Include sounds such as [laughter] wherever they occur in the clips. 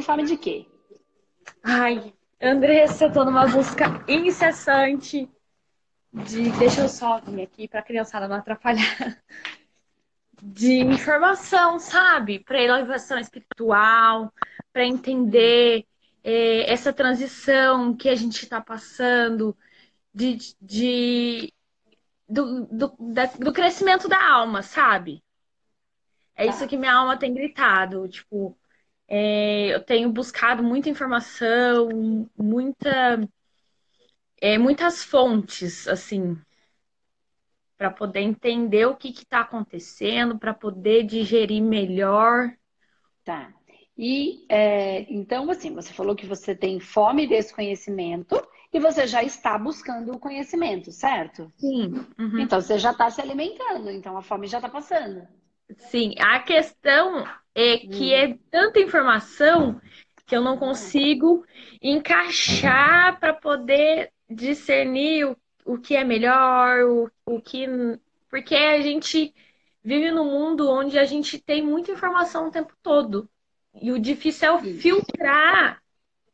tem fome de quê? Ai, Andressa, eu tô numa busca incessante de. Deixa eu só vir aqui pra criançada não atrapalhar. De informação, sabe? Para elevação espiritual, para entender é, essa transição que a gente está passando, de, de do, do, da, do crescimento da alma, sabe? É isso tá. que minha alma tem gritado. Tipo, é, eu tenho buscado muita informação, muita, é, muitas fontes, assim, para poder entender o que está acontecendo, para poder digerir melhor. Tá. E é, então, assim, você falou que você tem fome desse conhecimento e você já está buscando o conhecimento, certo? Sim. Uhum. Então você já está se alimentando, então a fome já está passando. Sim, a questão é que hum. é tanta informação que eu não consigo encaixar para poder discernir o, o que é melhor, o, o que. Porque a gente vive num mundo onde a gente tem muita informação o tempo todo. E o difícil é o filtrar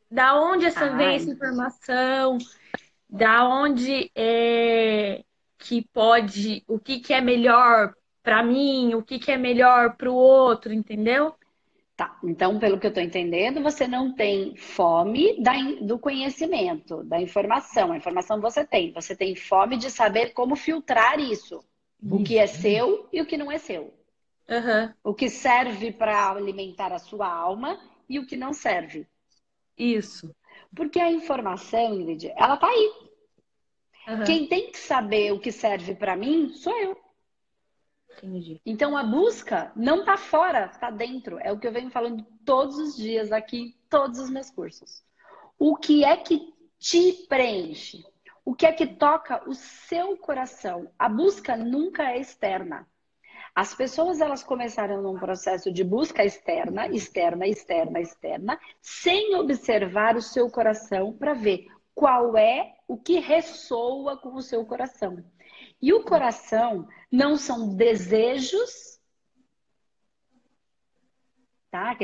da onde essa vem essa informação, da onde é que pode, o que, que é melhor para mim, o que, que é melhor para o outro, entendeu? Tá, então, pelo que eu estou entendendo, você não tem fome da, do conhecimento, da informação. A informação você tem. Você tem fome de saber como filtrar isso. O que é seu e o que não é seu. Uhum. O que serve para alimentar a sua alma e o que não serve. Isso. Porque a informação, Ingrid, ela tá aí. Uhum. Quem tem que saber o que serve para mim sou eu. Entendi. Então a busca não tá fora, tá dentro. É o que eu venho falando todos os dias aqui, todos os meus cursos. O que é que te preenche? O que é que toca o seu coração? A busca nunca é externa. As pessoas elas começaram num processo de busca externa, externa, externa, externa, sem observar o seu coração para ver qual é o que ressoa com o seu coração. E o coração não são desejos, tá?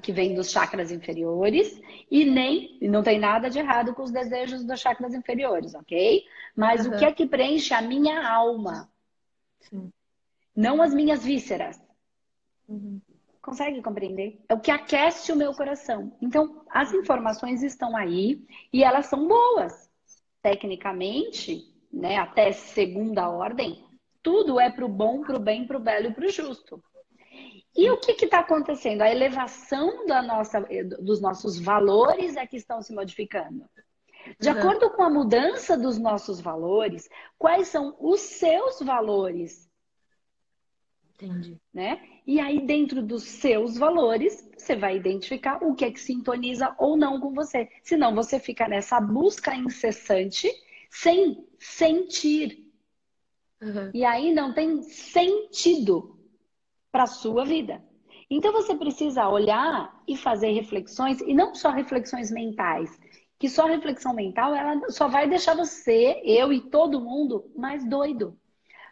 Que vem dos chakras inferiores e nem não tem nada de errado com os desejos dos chakras inferiores, ok? Mas uhum. o que é que preenche a minha alma? Sim não as minhas vísceras. Uhum. Consegue compreender? É o que aquece o meu coração. Então, as informações estão aí e elas são boas. Tecnicamente, né, até segunda ordem, tudo é para o bom, para o bem, para o belo e para o justo. E o que está acontecendo? A elevação da nossa, dos nossos valores é que estão se modificando. De uhum. acordo com a mudança dos nossos valores, quais são os seus valores Entendi. Né? E aí, dentro dos seus valores, você vai identificar o que é que sintoniza ou não com você. Senão, você fica nessa busca incessante sem sentir. Uhum. E aí não tem sentido para sua vida. Então você precisa olhar e fazer reflexões, e não só reflexões mentais, que só reflexão mental ela só vai deixar você, eu e todo mundo mais doido.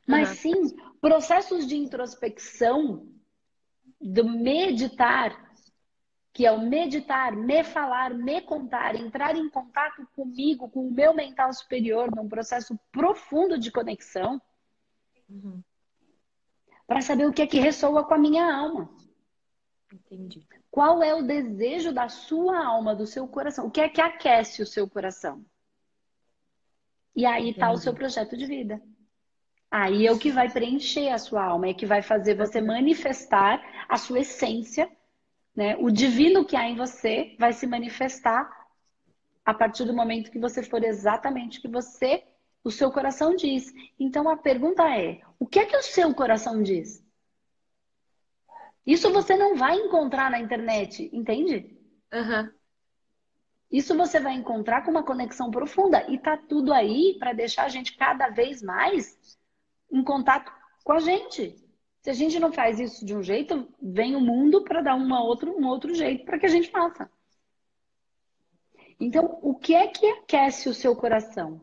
Mas uhum. sim processos de introspecção, do meditar, que é o meditar, me falar, me contar, entrar em contato comigo, com o meu mental superior, num processo profundo de conexão, uhum. para saber o que é que ressoa com a minha alma. Entendi. Qual é o desejo da sua alma, do seu coração? O que é que aquece o seu coração? E aí está o seu projeto de vida. Aí é o que vai preencher a sua alma, é que vai fazer você manifestar a sua essência, né? O divino que há em você vai se manifestar a partir do momento que você for exatamente o que você, o seu coração diz. Então a pergunta é: o que é que o seu coração diz? Isso você não vai encontrar na internet, entende? Uhum. Isso você vai encontrar com uma conexão profunda e tá tudo aí para deixar a gente cada vez mais em contato com a gente. Se a gente não faz isso de um jeito, vem o mundo para dar uma outra, um outro jeito para que a gente faça. Então, o que é que aquece o seu coração?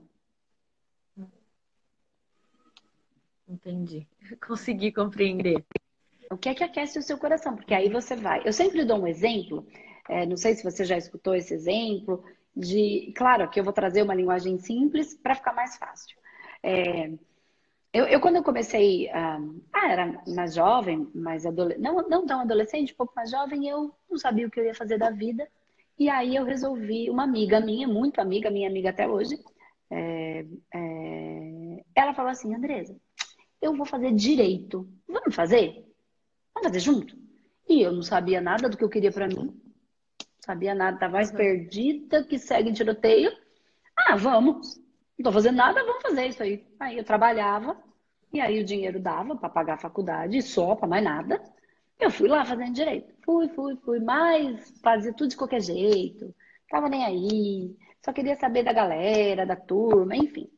Entendi. [laughs] Consegui compreender. O que é que aquece o seu coração? Porque aí você vai. Eu sempre dou um exemplo É, não sei se você já escutou esse exemplo de, claro, que eu vou trazer uma linguagem simples para ficar mais fácil. É, eu, eu, quando eu comecei, ah, ah era mais jovem, mais adolescente, não, não tão adolescente, um pouco mais jovem, eu não sabia o que eu ia fazer da vida. E aí eu resolvi, uma amiga minha, muito amiga, minha amiga até hoje, é, é, ela falou assim, Andresa, eu vou fazer direito. Vamos fazer? Vamos fazer junto? E eu não sabia nada do que eu queria para mim. Sabia nada, tava mais perdida que segue tiroteio. Ah, vamos. Não tô fazendo nada, vamos fazer isso aí. Aí eu trabalhava, e aí o dinheiro dava para pagar a faculdade, só, para mais nada. Eu fui lá fazendo direito. Fui, fui, fui, mas fazia tudo de qualquer jeito. Tava nem aí. Só queria saber da galera, da turma, enfim.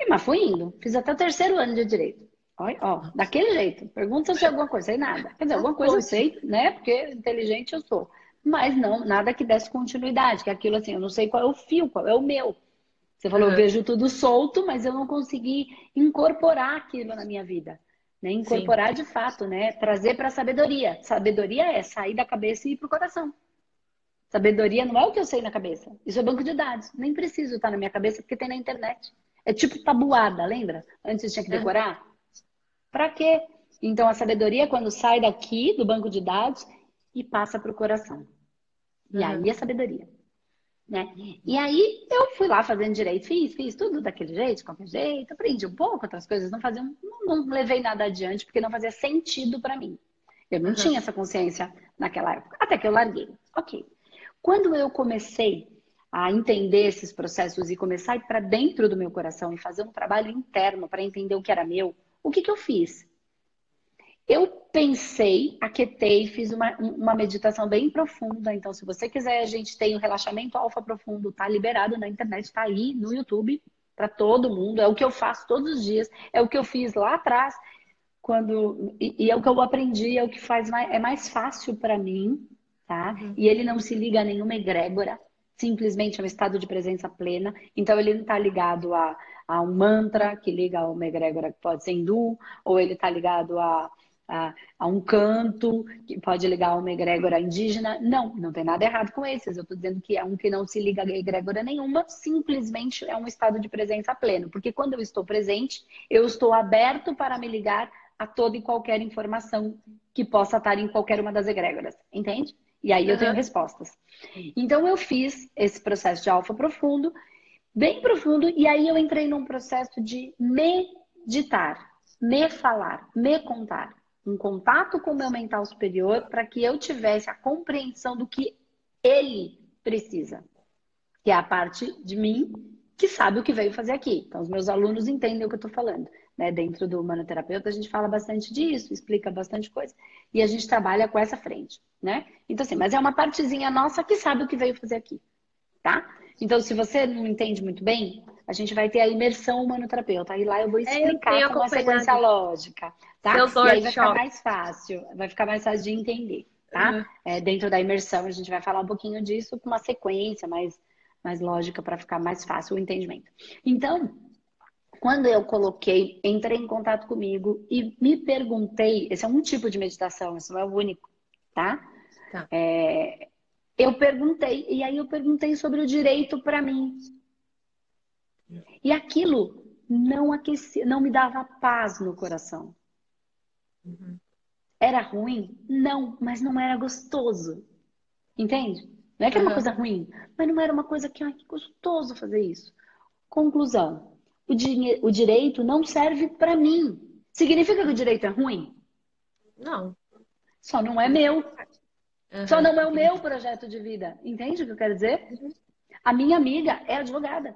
E, mas fui indo. Fiz até o terceiro ano de direito. Olha, ó, daquele jeito. Pergunta se eu sei alguma coisa, sei nada. Quer dizer, alguma coisa eu sei, né? Porque inteligente eu sou. Mas não, nada que desse continuidade, que é aquilo assim, eu não sei qual é o fio, qual é o meu. Você falou, uhum. eu vejo tudo solto, mas eu não consegui incorporar aquilo na minha vida. Né? Incorporar Sim. de fato, né? Trazer para a sabedoria. Sabedoria é sair da cabeça e ir para o coração. Sabedoria não é o que eu sei na cabeça. Isso é banco de dados. Nem preciso estar na minha cabeça porque tem na internet. É tipo tabuada, lembra? Antes tinha que decorar. Uhum. Para quê? Então a sabedoria é quando sai daqui do banco de dados e passa para o coração. E uhum. aí a sabedoria. Né? E aí eu fui lá fazendo direito, fiz, fiz tudo daquele jeito, qualquer jeito, aprendi um pouco, outras coisas não faziam, não, não levei nada adiante porque não fazia sentido para mim. Eu não uhum. tinha essa consciência naquela época, até que eu larguei. Ok. Quando eu comecei a entender esses processos e começar a ir para dentro do meu coração e fazer um trabalho interno para entender o que era meu, o que, que eu fiz? Eu pensei, aquetei, fiz uma, uma meditação bem profunda. Então, se você quiser, a gente tem o um relaxamento alfa profundo, tá liberado na internet, tá aí no YouTube para todo mundo. É o que eu faço todos os dias, é o que eu fiz lá atrás, quando e, e é o que eu aprendi, é o que faz mais, é mais fácil para mim, tá? Uhum. E ele não se liga a nenhuma egrégora, simplesmente é um estado de presença plena. Então, ele não está ligado a, a um mantra que liga a uma egrégora que pode ser hindu, ou ele está ligado a a, a, um canto, que pode ligar a uma egrégora indígena. Não, não tem nada errado com esses. Eu estou dizendo que é um que não se liga a egrégora nenhuma, simplesmente é um estado de presença pleno. Porque quando eu estou presente, eu estou aberto para me ligar a toda e qualquer informação que possa estar em qualquer uma das egrégoras. Entende? E aí eu tenho respostas. Então eu fiz esse processo de alfa profundo, bem profundo, e aí eu entrei num processo de meditar, me falar, me contar um contato com o meu mental superior para que eu tivesse a compreensão do que ele precisa, que é a parte de mim que sabe o que veio fazer aqui. Então, os meus alunos entendem o que eu estou falando. Né? Dentro do manoterapeuta, a gente fala bastante disso, explica bastante coisa, e a gente trabalha com essa frente, né? Então, assim, mas é uma partezinha nossa que sabe o que veio fazer aqui, tá? Então, se você não entende muito bem, a gente vai ter a imersão humanoterapeuta. Aí lá eu vou é, explicar é, com uma sequência lógica, tá? e aí vai ficar mais fácil, vai ficar mais fácil de entender, tá? Uhum. É, dentro da imersão a gente vai falar um pouquinho disso com uma sequência mais, mais lógica para ficar mais fácil o entendimento. Então, quando eu coloquei, entrei em contato comigo e me perguntei, esse é um tipo de meditação, esse não é o único, tá? tá. É, eu perguntei, e aí eu perguntei sobre o direito para mim. E aquilo não aquecia, não me dava paz no coração. Uhum. Era ruim? Não, mas não era gostoso. Entende? Não é que era uma coisa ruim, mas não era uma coisa que, ai, que gostoso fazer isso. Conclusão: o, di o direito não serve para mim. Significa que o direito é ruim? Não. Só não é meu. Uhum. Só não é o meu projeto de vida. Entende o que eu quero dizer? Uhum. A minha amiga é advogada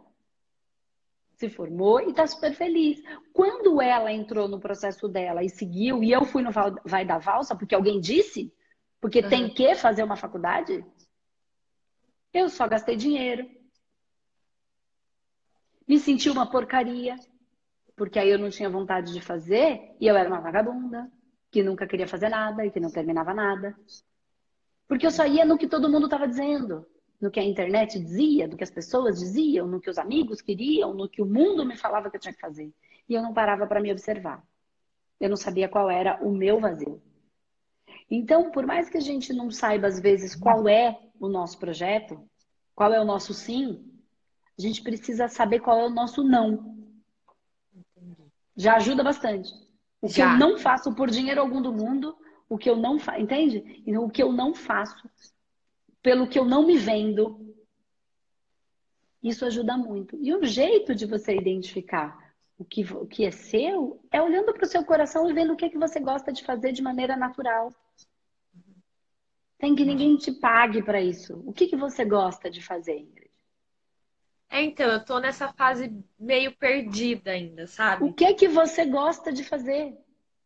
se formou e está super feliz. Quando ela entrou no processo dela e seguiu, e eu fui no Vai da Valsa porque alguém disse, porque uhum. tem que fazer uma faculdade, eu só gastei dinheiro. Me senti uma porcaria, porque aí eu não tinha vontade de fazer e eu era uma vagabunda, que nunca queria fazer nada e que não terminava nada. Porque eu só ia no que todo mundo estava dizendo no que a internet dizia, do que as pessoas diziam, no que os amigos queriam, no que o mundo me falava que eu tinha que fazer. E eu não parava para me observar. Eu não sabia qual era o meu vazio. Então, por mais que a gente não saiba às vezes qual é o nosso projeto, qual é o nosso sim, a gente precisa saber qual é o nosso não. Já ajuda bastante. O que Já. eu não faço por dinheiro algum do mundo, o que eu não faço, entende? O que eu não faço, pelo que eu não me vendo, isso ajuda muito. E o jeito de você identificar o que, o que é seu é olhando para o seu coração e vendo o que, é que você gosta de fazer de maneira natural. Tem que ninguém te pague para isso. O que, que você gosta de fazer, Ingrid? É, então, eu tô nessa fase meio perdida ainda, sabe? O que é que você gosta de fazer?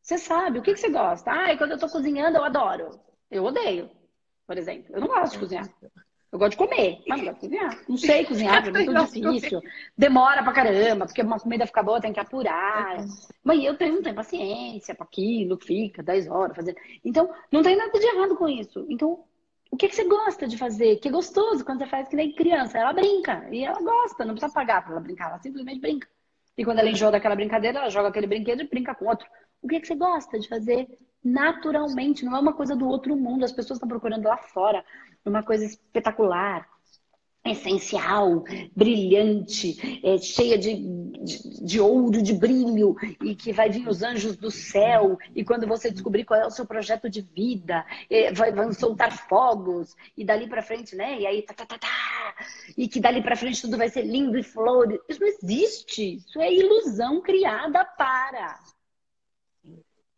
Você sabe, o que, que você gosta? Ah, quando eu tô cozinhando, eu adoro. Eu odeio, por exemplo. Eu não gosto de cozinhar. Eu gosto de comer, mas não gosto de cozinhar. Não sei cozinhar, é [laughs] muito difícil. Demora pra caramba, porque uma comida fica boa, tem que apurar. Mas eu tenho, não tenho paciência para aquilo, fica 10 horas fazendo. Então, não tem nada de errado com isso. Então, o que, que você gosta de fazer? Que é gostoso quando você faz que nem criança. Ela brinca e ela gosta, não precisa pagar para ela brincar, ela simplesmente brinca. E quando ela enjoa daquela brincadeira, ela joga aquele brinquedo e brinca com outro. O que, que você gosta de fazer naturalmente? Não é uma coisa do outro mundo. As pessoas estão procurando lá fora uma coisa espetacular, essencial, brilhante, é, cheia de, de, de, ouro, de brilho, e que vai vir os anjos do céu, e quando você descobrir qual é o seu projeto de vida, é, vai, vão soltar fogos, e dali para frente, né? E aí, tá, tá, tá, tá, e que dali para frente tudo vai ser lindo e flores. Isso não existe, isso é ilusão criada para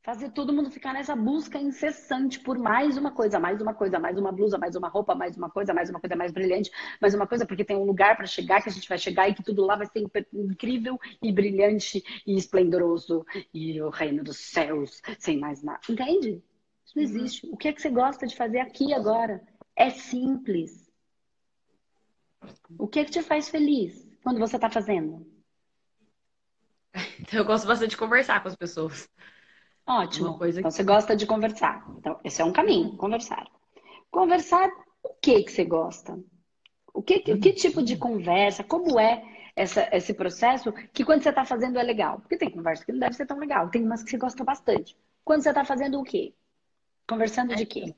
fazer todo mundo ficar nessa busca incessante por mais uma coisa, mais uma coisa, mais uma blusa, mais uma roupa, mais uma coisa, mais uma coisa mais brilhante, mais uma coisa, porque tem um lugar para chegar que a gente vai chegar e que tudo lá vai ser incrível e brilhante e esplendoroso e o reino dos céus, sem mais nada. Entende? Isso não uhum. existe. O que é que você gosta de fazer aqui agora? É simples. O que é que te faz feliz quando você está fazendo? [laughs] Eu gosto bastante de conversar com as pessoas. Ótimo. Coisa então, você gosta de conversar. Então, esse é um caminho, conversar. Conversar, o que que você gosta? O que, que, que tipo de conversa? Como é essa, esse processo que quando você está fazendo é legal? Porque tem conversa que não deve ser tão legal. Tem umas que você gosta bastante. Quando você está fazendo o quê? Conversando de quê?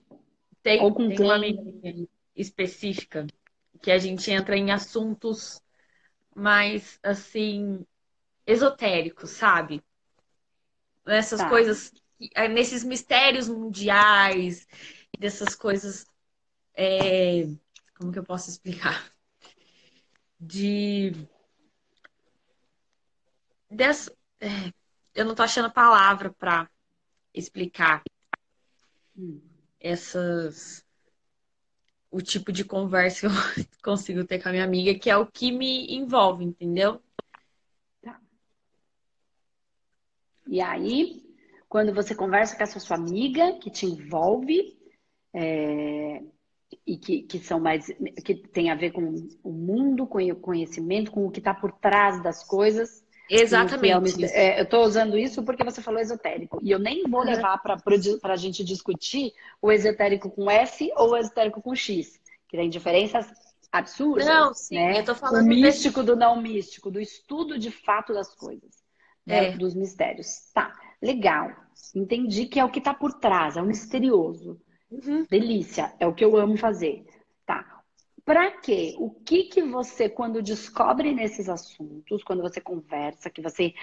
Tem, Ou com tem uma amiga específica que a gente entra em assuntos mais, assim, esotéricos, sabe? Nessas tá. coisas, é, nesses mistérios mundiais, dessas coisas. É... Como que eu posso explicar? De. Dessa... É... Eu não tô achando palavra para explicar hum. essas. O tipo de conversa que eu [laughs] consigo ter com a minha amiga, que é o que me envolve, entendeu? E aí, quando você conversa com essa sua amiga que te envolve, é, e que, que são mais que tem a ver com o mundo, com o conhecimento, com o que está por trás das coisas. Exatamente. É, eu estou usando isso porque você falou esotérico. E eu nem vou levar para a gente discutir o esotérico com S ou o esotérico com X, que tem diferenças absurdas. Não, sim, né? eu tô falando. O místico do não místico, do estudo de fato das coisas é. dos mistérios. Tá, legal. Entendi que é o que está por trás, é o misterioso. Uhum. Delícia, é o que eu amo fazer. Tá. Para quê? O que que você, quando descobre nesses assuntos, quando você conversa, que você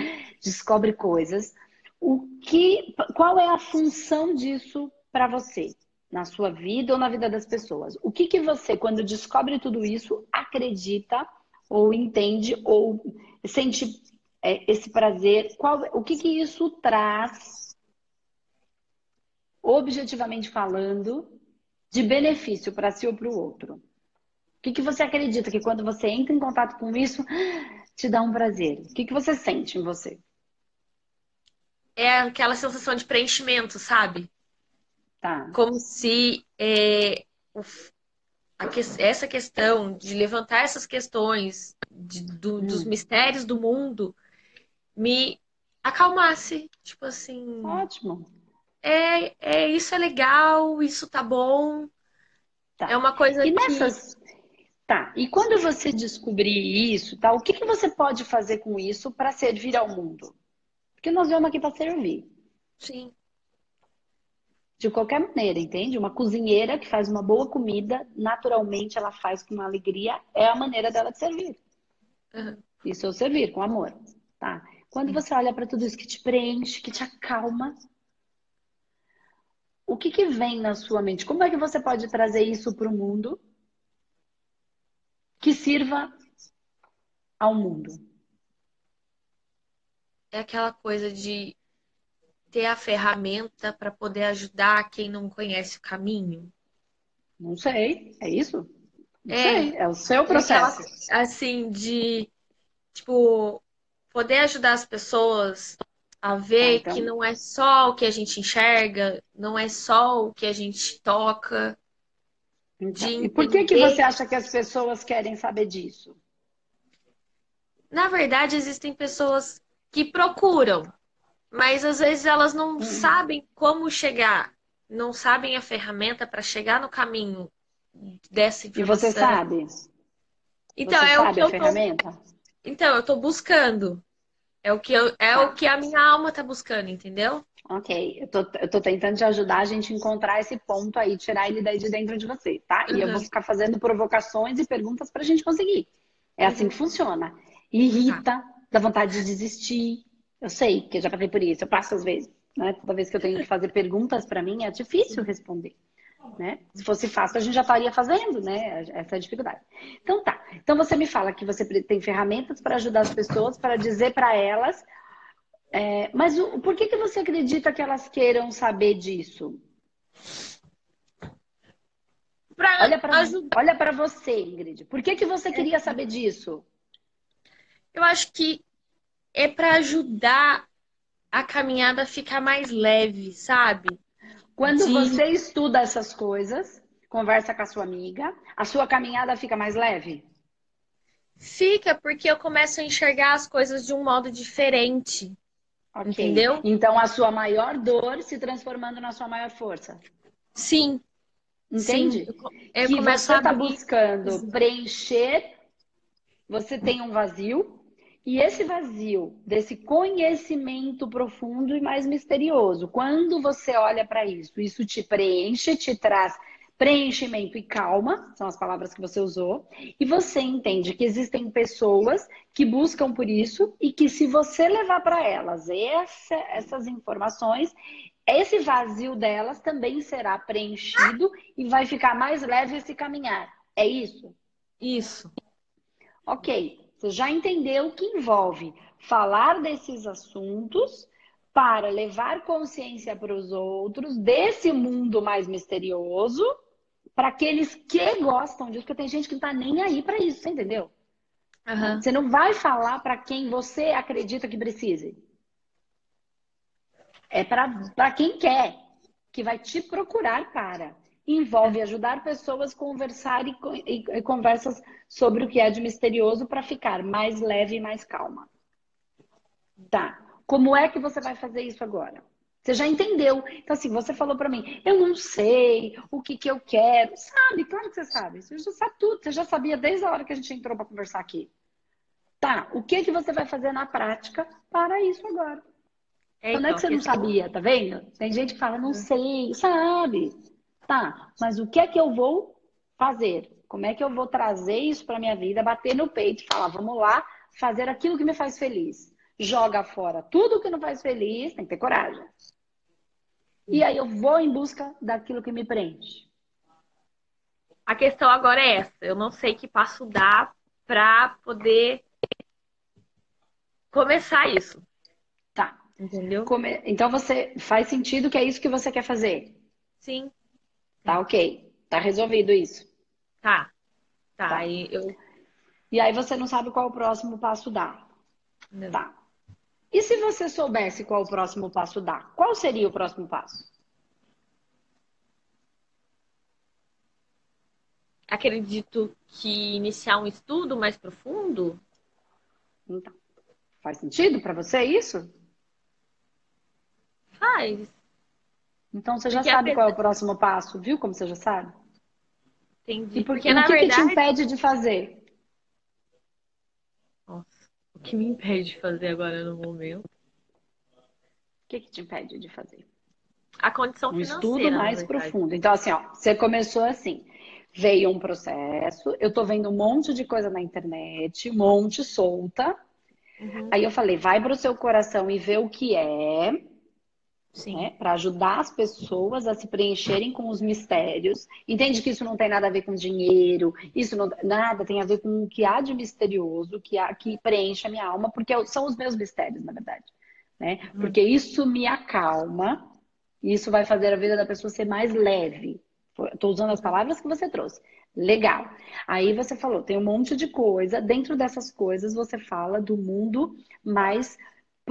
descobre coisas, o que, qual é a função disso para você? Na sua vida ou na vida das pessoas? O que que você, quando descobre tudo isso, acredita ou entende ou sente esse prazer, qual, o que, que isso traz, objetivamente falando, de benefício para si ou para o outro? O que, que você acredita que quando você entra em contato com isso, te dá um prazer? O que, que você sente em você? É aquela sensação de preenchimento, sabe? Tá. Como se é, que, essa questão de levantar essas questões de, do, hum. dos mistérios do mundo me acalmasse. Tipo assim. Ótimo. É, é isso é legal, isso tá bom. Tá. É uma coisa e nessas... que. Tá. E quando você descobrir isso, tá? O que, que você pode fazer com isso para servir ao mundo? Porque nós vamos aqui para servir. Sim. de qualquer maneira, entende? Uma cozinheira que faz uma boa comida, naturalmente ela faz com alegria, é a maneira dela de servir. Uhum. Isso é o servir, com amor, tá? Quando você olha para tudo isso que te preenche, que te acalma, o que, que vem na sua mente? Como é que você pode trazer isso para o mundo que sirva ao mundo? É aquela coisa de ter a ferramenta para poder ajudar quem não conhece o caminho? Não sei, é isso? Não é, sei, é o seu processo. Aquela, assim, de, tipo, poder ajudar as pessoas a ver ah, então... que não é só o que a gente enxerga, não é só o que a gente toca. Então, e por que, que você acha que as pessoas querem saber disso? Na verdade, existem pessoas que procuram, mas às vezes elas não hum. sabem como chegar, não sabem a ferramenta para chegar no caminho dessa informação. E você sabe? Então, você é sabe o que eu ferramenta? Tô... Então, eu estou buscando. É o que eu... é tá. o que a minha alma está buscando, entendeu? Ok, eu tô, eu tô tentando te ajudar a gente a encontrar esse ponto aí, tirar ele daí de dentro de você, tá? E uhum. eu vou ficar fazendo provocações e perguntas pra gente conseguir. É uhum. assim que funciona. Irrita, tá. dá vontade de desistir, eu sei, porque eu já passei por isso, eu passo às vezes. Né? Toda vez que eu tenho que fazer perguntas para mim, é difícil responder. Né? Se fosse fácil, a gente já estaria fazendo, né? Essa é a dificuldade. Então tá. Então você me fala que você tem ferramentas para ajudar as pessoas, para dizer para elas. É, mas o, por que, que você acredita que elas queiram saber disso? Pra olha para olha para você, Ingrid. Por que, que você queria saber disso? Eu acho que é para ajudar a caminhada a ficar mais leve, sabe? Quando De... você estuda essas coisas, conversa com a sua amiga, a sua caminhada fica mais leve? Fica, porque eu começo a enxergar as coisas de um modo diferente. Okay. Entendeu? Então a sua maior dor se transformando na sua maior força. Sim. Entende? Sim. Eu, eu que você está buscando preencher, você tem um vazio, e esse vazio desse conhecimento profundo e mais misterioso, quando você olha para isso, isso te preenche, te traz preenchimento e calma, são as palavras que você usou, e você entende que existem pessoas que buscam por isso e que se você levar para elas essa, essas informações, esse vazio delas também será preenchido e vai ficar mais leve esse caminhar. É isso? Isso. Ok. Você já entendeu que envolve falar desses assuntos para levar consciência para os outros desse mundo mais misterioso, para aqueles que gostam disso, porque tem gente que não está nem aí para isso, você entendeu? Uhum. Você não vai falar para quem você acredita que precise. É para quem quer, que vai te procurar para envolve ajudar pessoas a conversar e, e, e conversas sobre o que é de misterioso para ficar mais leve e mais calma. Tá. Como é que você vai fazer isso agora? Você já entendeu. Então, assim, você falou para mim, eu não sei o que, que eu quero. Sabe, claro que você sabe. Você já sabe tudo. Você já sabia desde a hora que a gente entrou para conversar aqui. Tá, o que, que você vai fazer na prática para isso agora? É, Quando então, é que você não sabia, tá vendo? Tem gente que fala, não sei, sabe. Tá, mas o que é que eu vou fazer? Como é que eu vou trazer isso para minha vida, bater no peito e falar, vamos lá, fazer aquilo que me faz feliz. Joga fora tudo que não faz feliz, tem que ter coragem. E aí eu vou em busca daquilo que me preenche. A questão agora é essa. Eu não sei que passo dar para poder começar isso. Tá. Entendeu? Então você faz sentido que é isso que você quer fazer? Sim. Tá ok. Tá resolvido isso. Tá. Tá. tá. Aí eu... E aí você não sabe qual o próximo passo dar. Não. Tá. E se você soubesse qual o próximo passo dar, qual seria o próximo passo? Acredito que iniciar um estudo mais profundo. Então, faz sentido para você isso? Faz. Então você já sabe qual é o próximo passo, viu como você já sabe? Entendi. E porque, na o que, verdade... que te impede de fazer? Nossa, o que me impede de fazer agora no momento? O que, que te impede de fazer? a condição um financeira. estudo mais profundo. Então, assim, ó, você começou assim. Veio um processo, eu tô vendo um monte de coisa na internet, um monte solta. Uhum. Aí eu falei, vai para o seu coração e vê o que é, né, para ajudar as pessoas a se preencherem com os mistérios. Entende que isso não tem nada a ver com dinheiro, isso não nada tem a ver com o que há de misterioso, que há que preenche a minha alma, porque são os meus mistérios, na verdade, né? Uhum. Porque isso me acalma, isso vai fazer a vida da pessoa ser mais leve. Estou usando as palavras que você trouxe. Legal. Aí você falou, tem um monte de coisa. Dentro dessas coisas, você fala do mundo mais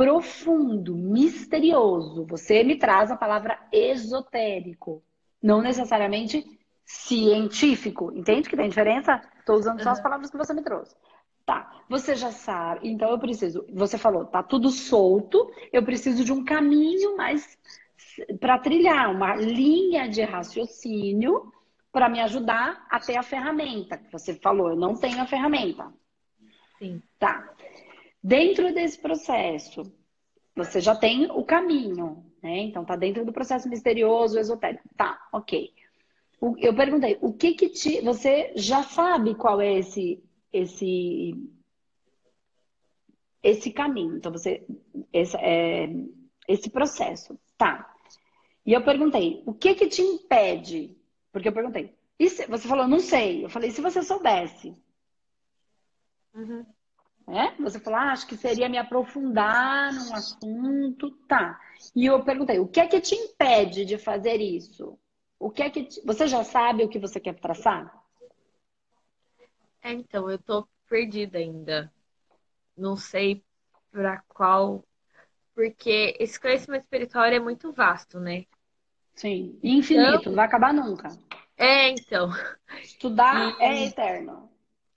profundo, misterioso. Você me traz a palavra esotérico, não necessariamente científico. Entende que tem diferença? Estou usando só as palavras que você me trouxe. Tá, você já sabe, então eu preciso. Você falou, tá tudo solto, eu preciso de um caminho mais para trilhar, uma linha de raciocínio para me ajudar a ter a ferramenta. Que você falou, eu não tenho a ferramenta. Sim. Tá. Dentro desse processo, você já tem o caminho, né? Então tá dentro do processo misterioso, esotérico. Tá, ok. Eu perguntei, o que que te. Você já sabe qual é esse. esse esse caminho, então você esse, é, esse processo, tá? E eu perguntei, o que que te impede? Porque eu perguntei, se, você falou, não sei. Eu falei, se você soubesse? Uhum. É? Você falou, ah, acho que seria me aprofundar num assunto, tá. E eu perguntei, o que é que te impede de fazer isso? O que é que te... você já sabe o que você quer traçar? É, então, eu tô perdida ainda. Não sei para qual, porque esse conhecimento espiritual é muito vasto, né? Sim, infinito, então... não vai acabar nunca. É, então. Estudar e... é eterno.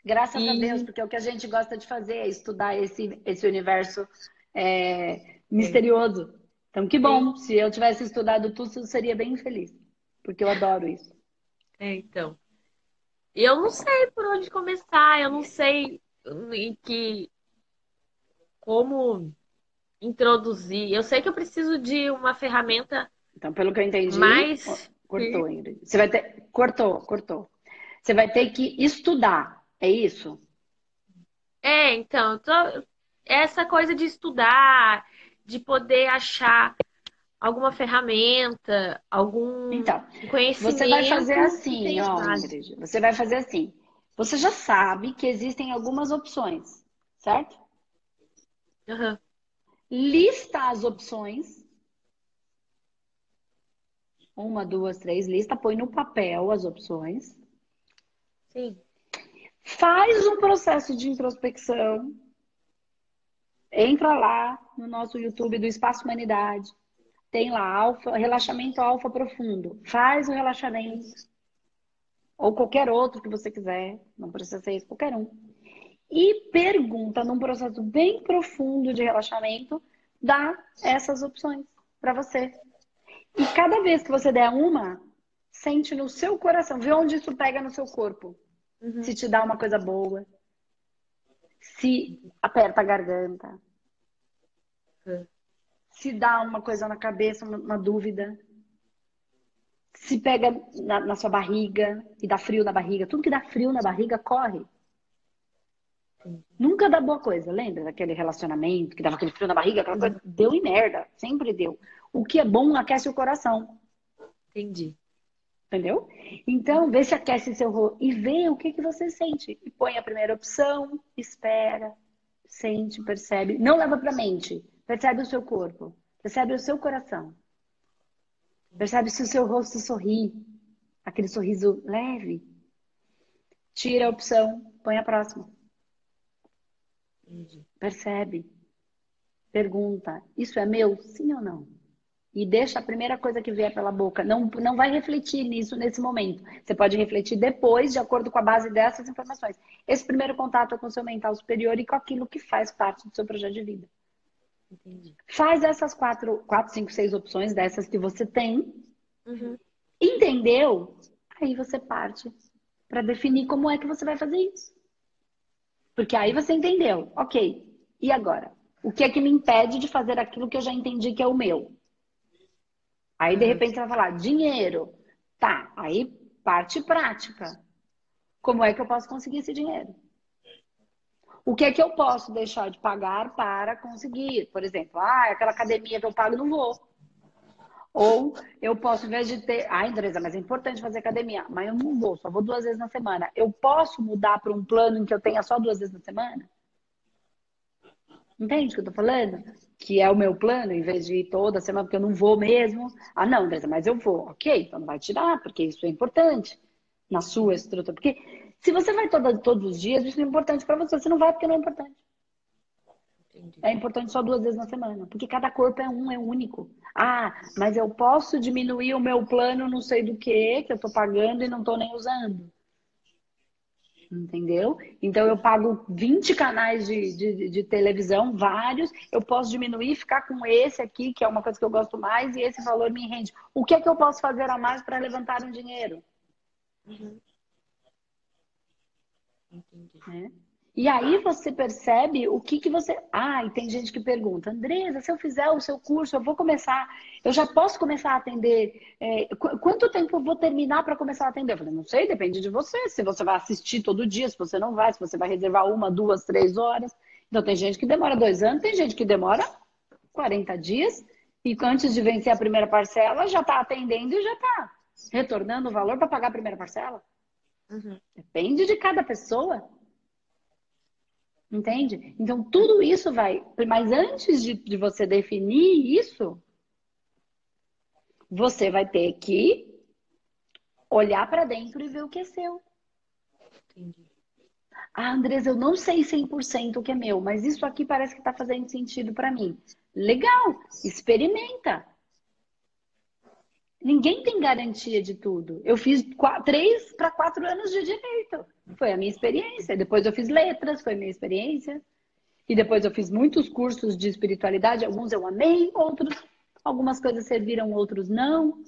Graças e... a Deus, porque é o que a gente gosta de fazer é estudar esse, esse universo é, misterioso. Então, que bom. Se eu tivesse estudado tudo, eu seria bem feliz. Porque eu adoro isso. É, então. Eu não sei por onde começar, eu não sei em que. Como introduzir. Eu sei que eu preciso de uma ferramenta. Então, pelo que eu entendi. Mais. Cortou, Ingrid. Você vai ter. Cortou, cortou. Você vai ter que estudar é isso? É, então, tô... essa coisa de estudar, de poder achar alguma ferramenta, algum então, conhecimento. Você vai fazer assim, ó, Ingrid, você vai fazer assim. Você já sabe que existem algumas opções, certo? Uhum. Lista as opções. Uma, duas, três, lista, põe no papel as opções. Sim. Faz um processo de introspecção. Entra lá no nosso YouTube do Espaço Humanidade. Tem lá alfa, relaxamento alfa profundo. Faz o relaxamento. Ou qualquer outro que você quiser. Não precisa ser esse, qualquer um. E pergunta num processo bem profundo de relaxamento, dá essas opções para você. E cada vez que você der uma, sente no seu coração, vê onde isso pega no seu corpo. Uhum. Se te dá uma coisa boa. Se aperta a garganta. Uhum. Se dá uma coisa na cabeça, uma, dúvida. Se pega na, na, sua barriga e dá frio na barriga. Tudo que dá frio na barriga, corre. Uhum. Nunca dá boa coisa. Lembra daquele relacionamento que dava aquele frio na barriga? Aquela coisa deu em merda. Sempre deu. O que é bom aquece o coração. Entendi. Entendeu? Então, vê se aquece seu rosto e vê o que, que você sente. E põe a primeira opção, espera, sente, percebe. Não leva para mente. Percebe o seu corpo. Percebe o seu coração. Percebe se o seu rosto sorri. Aquele sorriso leve. Tira a opção, põe a próxima. Percebe. Pergunta: Isso é meu? Sim ou não? E deixa a primeira coisa que vier pela boca. Não, não vai refletir nisso nesse momento. Você pode refletir depois, de acordo com a base dessas informações. Esse primeiro contato é com o seu mental superior e com aquilo que faz parte do seu projeto de vida. Entendi. Faz essas quatro, quatro, cinco, seis opções dessas que você tem. Uhum. Entendeu? Aí você parte para definir como é que você vai fazer isso. Porque aí você entendeu. Ok. E agora? O que é que me impede de fazer aquilo que eu já entendi que é o meu? Aí, de repente, você vai falar, dinheiro. Tá, aí parte prática. Como é que eu posso conseguir esse dinheiro? O que é que eu posso deixar de pagar para conseguir? Por exemplo, ah, aquela academia que eu pago, não vou. Ou eu posso, em vez de ter. Ah, Andresa, mas é importante fazer academia. Mas eu não vou, só vou duas vezes na semana. Eu posso mudar para um plano em que eu tenha só duas vezes na semana? Entende o que eu tô falando? Que é o meu plano, em vez de ir toda semana, porque eu não vou mesmo. Ah, não, Andresa, mas eu vou. Ok, então não vai tirar, porque isso é importante na sua estrutura. Porque se você vai toda, todos os dias, isso é importante para você. Você não vai porque não é importante. Entendi. É importante só duas vezes na semana, porque cada corpo é um, é único. Ah, mas eu posso diminuir o meu plano, não sei do que, que eu tô pagando e não tô nem usando. Entendeu? Então eu pago 20 canais de, de, de televisão, vários, eu posso diminuir, ficar com esse aqui, que é uma coisa que eu gosto mais, e esse valor me rende. O que é que eu posso fazer a mais para levantar um dinheiro? Uhum. Entendi. É? E aí você percebe o que, que você. Ah, e tem gente que pergunta, Andresa, se eu fizer o seu curso, eu vou começar, eu já posso começar a atender. É, qu quanto tempo eu vou terminar para começar a atender? Eu falei, não sei, depende de você. Se você vai assistir todo dia, se você não vai, se você vai reservar uma, duas, três horas. Então tem gente que demora dois anos, tem gente que demora 40 dias, e antes de vencer a primeira parcela, já está atendendo e já está retornando o valor para pagar a primeira parcela. Uhum. Depende de cada pessoa. Entende? Então, tudo isso vai. Mas antes de, de você definir isso, você vai ter que olhar para dentro e ver o que é seu. Entendi. Ah, Andresa, eu não sei 100% o que é meu, mas isso aqui parece que está fazendo sentido para mim. Legal, experimenta. Ninguém tem garantia de tudo. Eu fiz quatro, três para quatro anos de direito. Foi a minha experiência. Depois eu fiz letras, foi a minha experiência. E depois eu fiz muitos cursos de espiritualidade. Alguns eu amei, outros, algumas coisas serviram, outros não.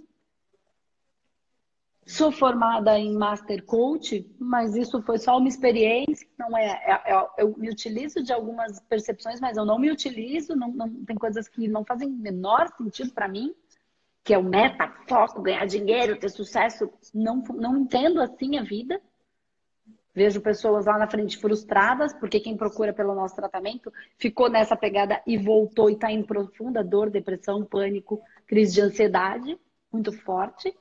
Sou formada em Master Coach, mas isso foi só uma experiência. Não é, é, é, eu me utilizo de algumas percepções, mas eu não me utilizo. Não, não tem coisas que não fazem menor sentido para mim que é o meta, foco, ganhar dinheiro, ter sucesso. Não, não entendo assim a vida. Vejo pessoas lá na frente frustradas, porque quem procura pelo nosso tratamento ficou nessa pegada e voltou e está em profunda dor, depressão, pânico, crise de ansiedade muito forte,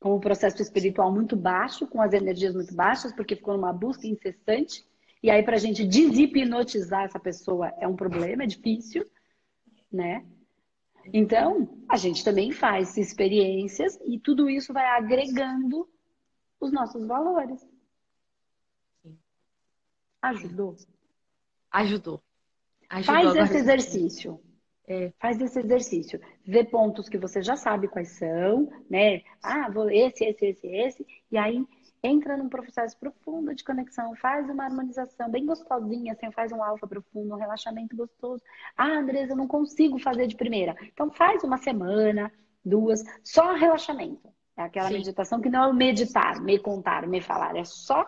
com o processo espiritual muito baixo, com as energias muito baixas, porque ficou numa busca incessante. E aí, para a gente deshipnotizar essa pessoa é um problema, é difícil, né? Então, a gente também faz experiências e tudo isso vai agregando os nossos valores. Ajudou? Ajudou. Ajudou Faz esse exercício. É. Faz esse exercício. Vê pontos que você já sabe quais são, né? Ah, vou esse, esse, esse, esse. E aí entra num processo profundo de conexão, faz uma harmonização bem gostosinha, assim, faz um alfa profundo, um relaxamento gostoso. Ah, Andresa, eu não consigo fazer de primeira. Então faz uma semana, duas, só relaxamento. É aquela Sim. meditação que não é o meditar, me contar, me falar, é só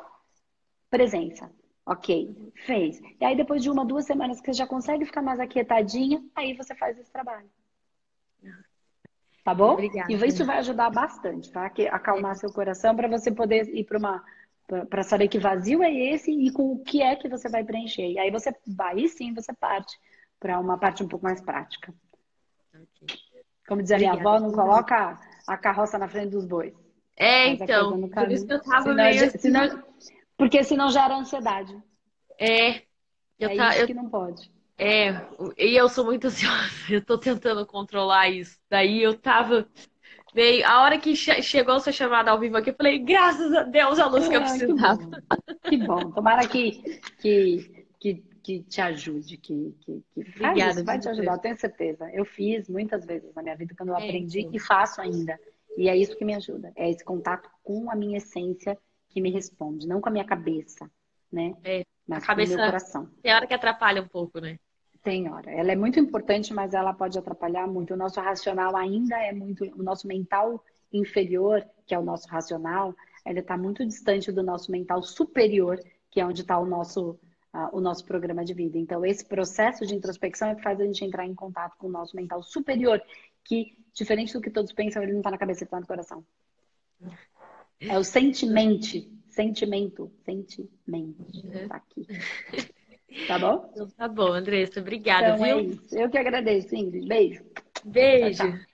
presença. Ok, fez. E aí depois de uma, duas semanas que você já consegue ficar mais aquietadinha, aí você faz esse trabalho. Tá bom? Obrigada. E isso vai ajudar bastante, tá? Que acalmar seu coração para você poder ir para uma para saber que vazio é esse e com o que é que você vai preencher. E aí você vai, e sim, você parte para uma parte um pouco mais prática. Okay. Como dizia Obrigada. minha avó, não coloca a carroça na frente dos bois. É, então, por isso que eu tava senão, meio assim. senão, Porque senão gera ansiedade. É. Eu é tá, isso eu... que não pode. É, e eu sou muito [laughs] ansiosa, eu tô tentando controlar isso. Daí eu tava. Veio, a hora que che chegou a sua chamada ao vivo aqui, eu falei, graças a Deus, a luz é, que eu precisava. Que bom. que bom. Tomara que, que, que, que te ajude, que, que, que Obrigada, isso, vai te ajudar, eu tenho certeza. Eu fiz muitas vezes na minha vida quando eu é, aprendi sim. e faço ainda. E é isso que me ajuda. É esse contato com a minha essência que me responde, não com a minha cabeça, né? É. Mas a cabeça, com o meu coração. Tem hora que atrapalha um pouco, né? Tem hora. Ela é muito importante, mas ela pode atrapalhar muito. O nosso racional ainda é muito. O nosso mental inferior, que é o nosso racional, ele está muito distante do nosso mental superior, que é onde está o nosso, o nosso programa de vida. Então, esse processo de introspecção é que faz a gente entrar em contato com o nosso mental superior, que, diferente do que todos pensam, ele não está na cabeça, ele está no coração. É o sentimento. Sentimento. Sentimento. Tá aqui. [laughs] Tá bom? Então, tá bom, Andressa. Obrigada, então, viu? É isso. Eu que agradeço, Ingrid. Beijo. Beijo. Tchau, tchau.